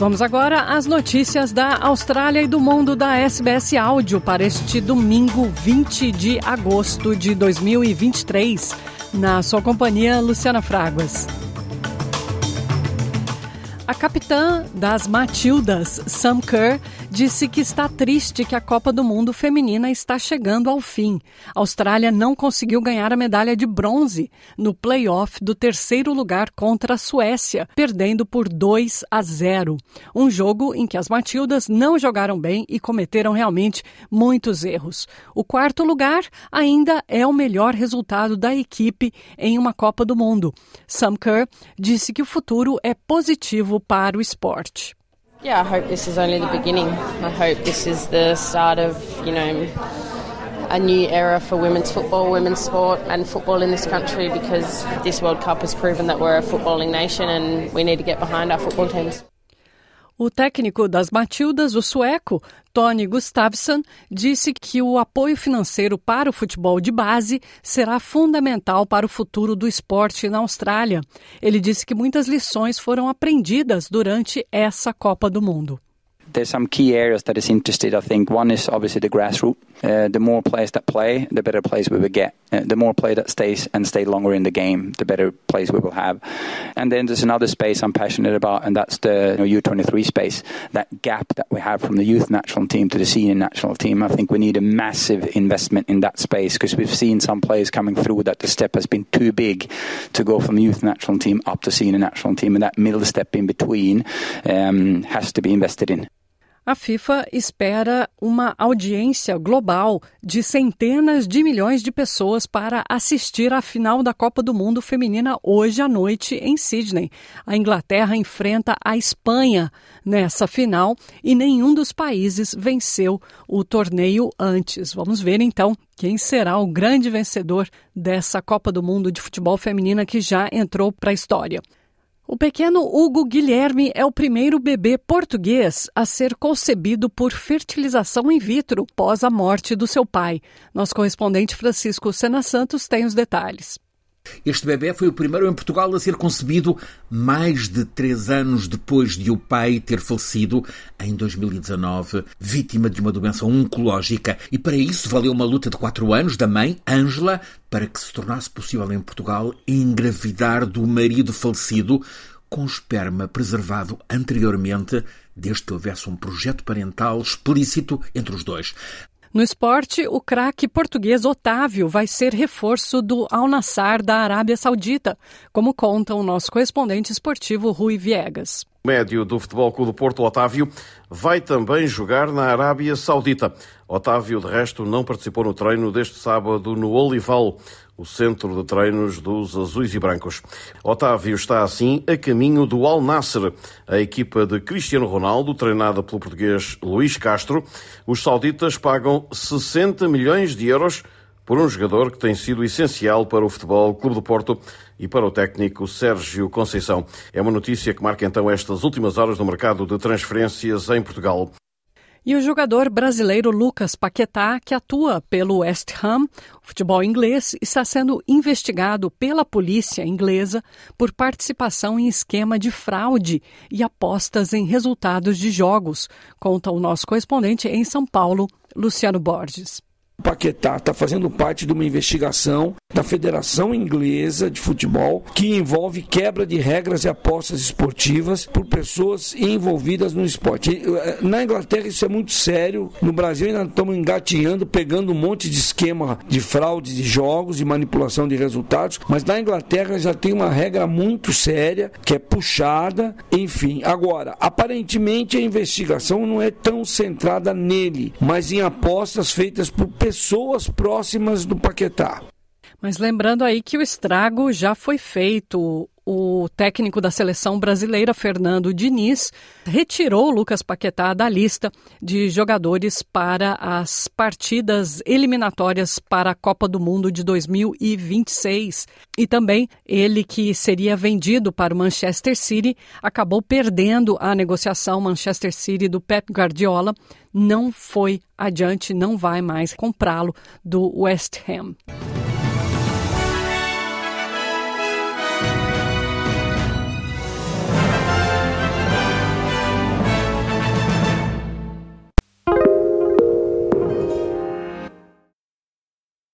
Vamos agora às notícias da Austrália e do mundo da SBS Áudio para este domingo 20 de agosto de 2023. Na sua companhia, Luciana Fraguas. A capitã das Matildas, Sam Kerr, disse que está triste que a Copa do Mundo Feminina está chegando ao fim. A Austrália não conseguiu ganhar a medalha de bronze no play-off do terceiro lugar contra a Suécia, perdendo por 2 a 0. Um jogo em que as Matildas não jogaram bem e cometeram realmente muitos erros. O quarto lugar ainda é o melhor resultado da equipe em uma Copa do Mundo. Sam Kerr disse que o futuro é positivo para o esporte. Yeah, I hope this is only the beginning. I hope this is the start of, you know, a new era for women's football, women's sport, and football in this country because this World Cup has proven that we're a footballing nation and we need to get behind our football teams. O técnico das Matildas, o sueco Tony Gustafsson, disse que o apoio financeiro para o futebol de base será fundamental para o futuro do esporte na Austrália. Ele disse que muitas lições foram aprendidas durante essa Copa do Mundo. There's some key areas that is interested. I think one is obviously the grassroots. Uh, the more players that play, the better players we will get. Uh, the more player that stays and stay longer in the game, the better players we will have. And then there's another space I'm passionate about, and that's the you know, U23 space. That gap that we have from the youth national team to the senior national team. I think we need a massive investment in that space because we've seen some players coming through that the step has been too big to go from the youth national team up to senior national team, and that middle step in between um, has to be invested in. A FIFA espera uma audiência global de centenas de milhões de pessoas para assistir à final da Copa do Mundo Feminina hoje à noite em Sydney. A Inglaterra enfrenta a Espanha nessa final e nenhum dos países venceu o torneio antes. Vamos ver então quem será o grande vencedor dessa Copa do Mundo de Futebol Feminina que já entrou para a história. O pequeno Hugo Guilherme é o primeiro bebê português a ser concebido por fertilização in vitro pós a morte do seu pai. Nosso correspondente Francisco Sena Santos tem os detalhes. Este bebê foi o primeiro em Portugal a ser concebido mais de três anos depois de o pai ter falecido em 2019, vítima de uma doença oncológica. E para isso valeu uma luta de quatro anos da mãe, Ângela, para que se tornasse possível em Portugal engravidar do marido falecido com esperma preservado anteriormente, desde que houvesse um projeto parental explícito entre os dois. No esporte, o craque português Otávio vai ser reforço do Al Nassr da Arábia Saudita, como conta o nosso correspondente esportivo Rui Viegas. O médio do Futebol Clube do Porto, Otávio, vai também jogar na Arábia Saudita. Otávio, de resto, não participou no treino deste sábado no Olival, o centro de treinos dos azuis e brancos. Otávio está assim a caminho do Al Nasser, a equipa de Cristiano Ronaldo, treinada pelo português Luís Castro. Os sauditas pagam 60 milhões de euros por um jogador que tem sido essencial para o Futebol Clube do Porto e para o técnico Sérgio Conceição. É uma notícia que marca então estas últimas horas no mercado de transferências em Portugal. E o jogador brasileiro Lucas Paquetá, que atua pelo West Ham, futebol inglês, está sendo investigado pela polícia inglesa por participação em esquema de fraude e apostas em resultados de jogos, conta o nosso correspondente em São Paulo, Luciano Borges. Paquetá está fazendo parte de uma investigação da Federação Inglesa de Futebol que envolve quebra de regras e apostas esportivas por pessoas envolvidas no esporte. Eh, na Inglaterra isso é muito sério, no Brasil ainda estamos engatinhando, pegando um monte de esquema de fraude de jogos e manipulação de resultados, mas na Inglaterra já tem uma regra muito séria que é puxada, enfim. Agora, aparentemente a investigação não é tão centrada nele, mas em apostas feitas por pessoas pessoas próximas do Paquetá. Mas lembrando aí que o estrago já foi feito. O técnico da seleção brasileira, Fernando Diniz, retirou Lucas Paquetá da lista de jogadores para as partidas eliminatórias para a Copa do Mundo de 2026. E também ele, que seria vendido para o Manchester City, acabou perdendo a negociação Manchester City do Pep Guardiola, não foi adiante, não vai mais comprá-lo do West Ham.